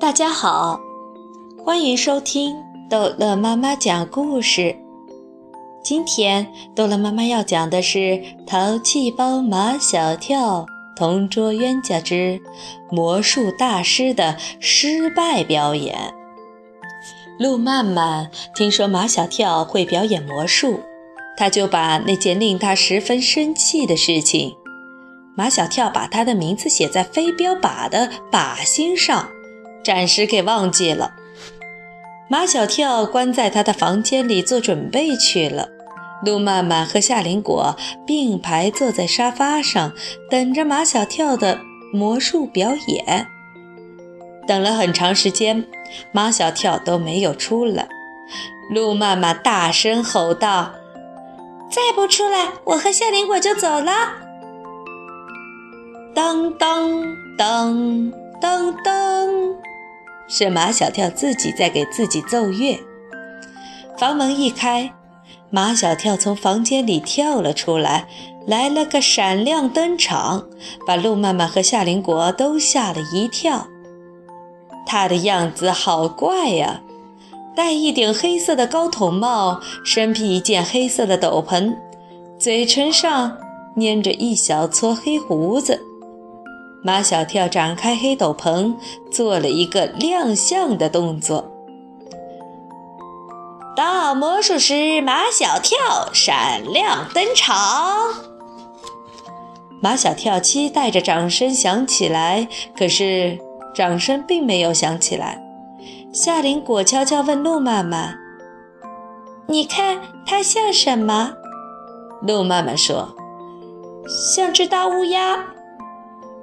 大家好，欢迎收听逗乐妈妈讲故事。今天逗乐妈妈要讲的是《淘气包马小跳同桌冤家之魔术大师》的失败表演。路曼曼听说马小跳会表演魔术，他就把那件令他十分生气的事情——马小跳把他的名字写在飞镖靶的靶心上。暂时给忘记了。马小跳关在他的房间里做准备去了。路曼曼和夏林果并排坐在沙发上，等着马小跳的魔术表演。等了很长时间，马小跳都没有出来。路曼曼大声吼道：“再不出来，我和夏林果就走了！”当当当当当。是马小跳自己在给自己奏乐。房门一开，马小跳从房间里跳了出来，来了个闪亮登场，把路曼曼和夏林果都吓了一跳。他的样子好怪呀，戴一顶黑色的高筒帽，身披一件黑色的斗篷，嘴唇上粘着一小撮黑胡子。马小跳展开黑斗篷，做了一个亮相的动作。大魔术师马小跳闪亮登场。马小跳期待着掌声响起来，可是掌声并没有响起来。夏林果悄悄问路妈妈：“你看他像什么？”路妈妈说：“像只大乌鸦。”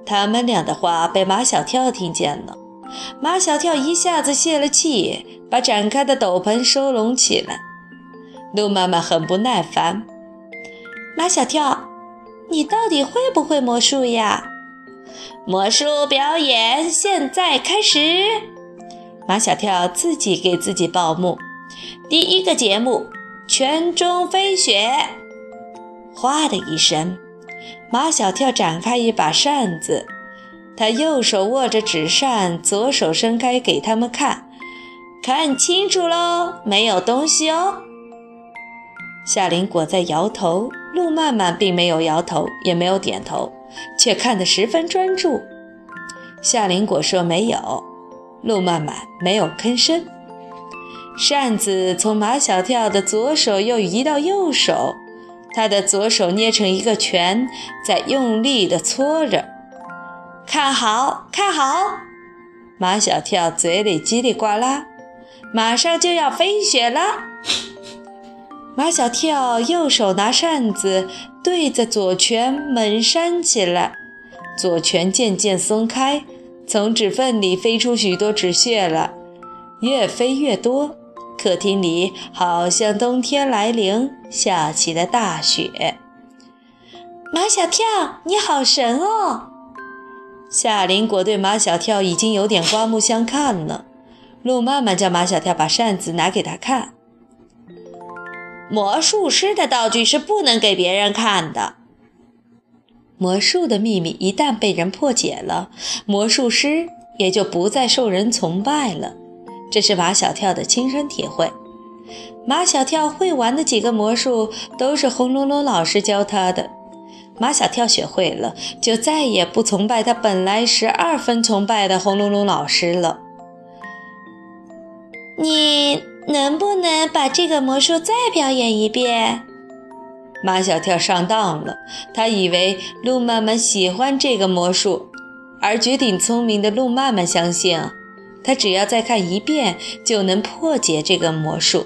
他们俩的话被马小跳听见了，马小跳一下子泄了气，把展开的斗篷收拢起来。鹿妈妈很不耐烦：“马小跳，你到底会不会魔术呀？”魔术表演现在开始。马小跳自己给自己报幕：第一个节目，泉中飞雪。哗的一声。马小跳展开一把扇子，他右手握着纸扇，左手伸开给他们看。看清楚喽，没有东西哦。夏林果在摇头，路曼曼并没有摇头，也没有点头，却看得十分专注。夏林果说没有，路曼曼没有吭声。扇子从马小跳的左手又移到右手。他的左手捏成一个拳，在用力地搓着。看好，看好！马小跳嘴里叽里呱啦，马上就要飞雪了。马小跳右手拿扇子对着左拳猛扇起来，左拳渐渐松开，从指缝里飞出许多纸屑来，越飞越多。客厅里好像冬天来临，下起了大雪。马小跳，你好神哦！夏林果对马小跳已经有点刮目相看了。路曼曼叫马小跳把扇子拿给他看。魔术师的道具是不能给别人看的。魔术的秘密一旦被人破解了，魔术师也就不再受人崇拜了。这是马小跳的亲身体会。马小跳会玩的几个魔术都是红龙龙老师教他的。马小跳学会了，就再也不崇拜他本来十二分崇拜的红龙龙老师了。你能不能把这个魔术再表演一遍？马小跳上当了，他以为路曼曼喜欢这个魔术，而绝顶聪明的路曼曼相信。他只要再看一遍，就能破解这个魔术。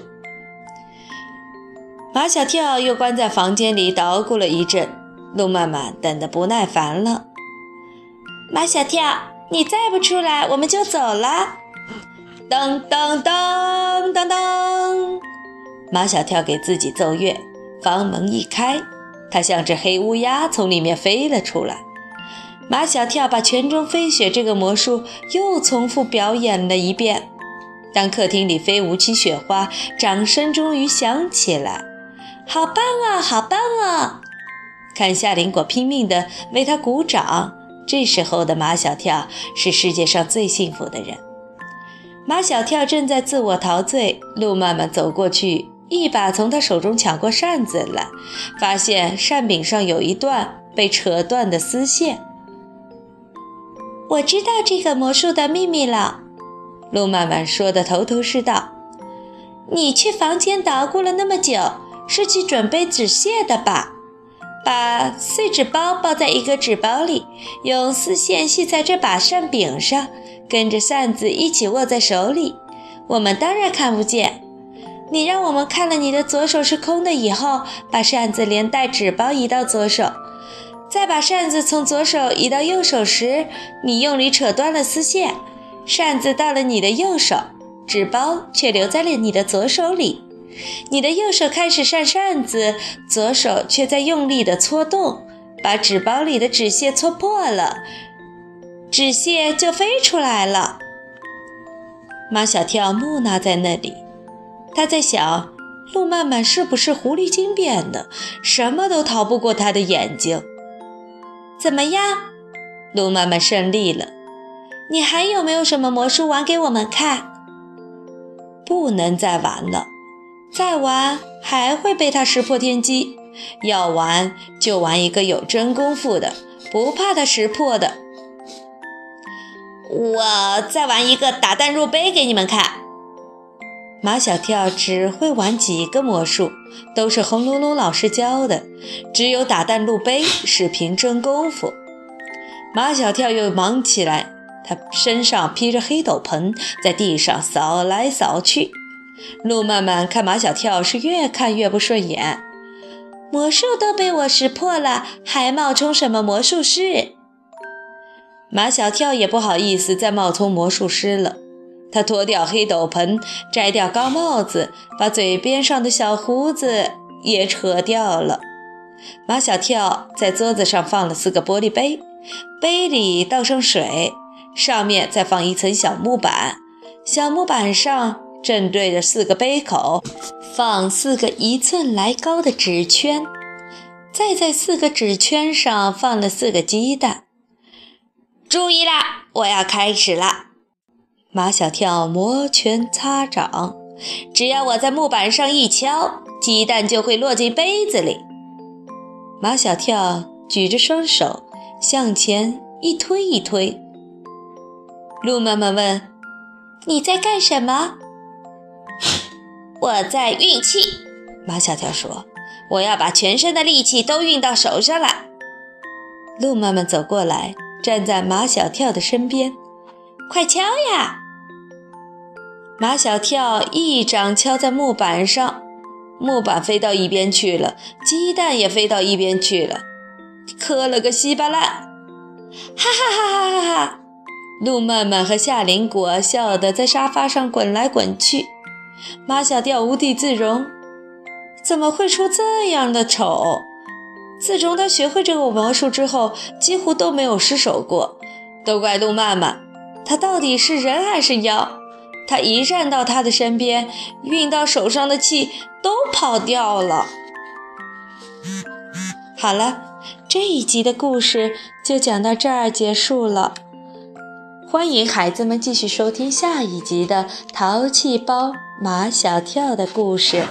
马小跳又关在房间里捣鼓了一阵，路曼曼等得不耐烦了。马小跳，你再不出来，我们就走了。当当当当当，马小跳给自己奏乐，房门一开，他像只黑乌鸦从里面飞了出来。马小跳把泉中飞雪这个魔术又重复表演了一遍。当客厅里飞舞起雪花，掌声终于响起来。好棒啊，好棒啊！看夏林果拼命地为他鼓掌，这时候的马小跳是世界上最幸福的人。马小跳正在自我陶醉，路曼曼走过去，一把从他手中抢过扇子来，发现扇柄上有一段被扯断的丝线。我知道这个魔术的秘密了，路曼曼说的头头是道。你去房间捣鼓了那么久，是去准备纸屑的吧？把碎纸包包在一个纸包里，用丝线系在这把扇柄上，跟着扇子一起握在手里。我们当然看不见。你让我们看了你的左手是空的以后，把扇子连带纸包移到左手，再把扇子从左手移到右手时，你用力扯断了丝线，扇子到了你的右手，纸包却留在了你的左手里。你的右手开始扇扇子，左手却在用力地搓动，把纸包里的纸屑搓破了，纸屑就飞出来了。马小跳木讷在那里，他在想：路曼曼是不是狐狸精变的？什么都逃不过他的眼睛。怎么样？鹿妈妈胜利了。你还有没有什么魔术玩给我们看？不能再玩了。再玩还会被他识破天机，要玩就玩一个有真功夫的，不怕他识破的。我再玩一个打蛋入杯给你们看。马小跳只会玩几个魔术，都是红龙龙老师教的，只有打蛋入杯是凭真功夫。马小跳又忙起来，他身上披着黑斗篷，在地上扫来扫去。路曼曼看马小跳是越看越不顺眼，魔术都被我识破了，还冒充什么魔术师？马小跳也不好意思再冒充魔术师了，他脱掉黑斗篷，摘掉高帽子，把嘴边上的小胡子也扯掉了。马小跳在桌子上放了四个玻璃杯，杯里倒上水，上面再放一层小木板，小木板上。正对着四个杯口，放四个一寸来高的纸圈，再在四个纸圈上放了四个鸡蛋。注意啦，我要开始啦！马小跳摩拳擦掌，只要我在木板上一敲，鸡蛋就会落进杯子里。马小跳举着双手向前一推一推。鹿妈妈问：“你在干什么？”我在运气，马小跳说：“我要把全身的力气都运到手上来。”鹿妈妈走过来，站在马小跳的身边，“快敲呀！”马小跳一掌敲在木板上，木板飞到一边去了，鸡蛋也飞到一边去了，磕了个稀巴烂，哈哈哈哈哈哈！路曼曼和夏林果笑得在沙发上滚来滚去。马小跳无地自容，怎么会出这样的丑？自从他学会这个魔术之后，几乎都没有失手过。都怪路曼曼，他到底是人还是妖？他一站到他的身边，运到手上的气都跑掉了。好了，这一集的故事就讲到这儿结束了。欢迎孩子们继续收听下一集的《淘气包马小跳》的故事。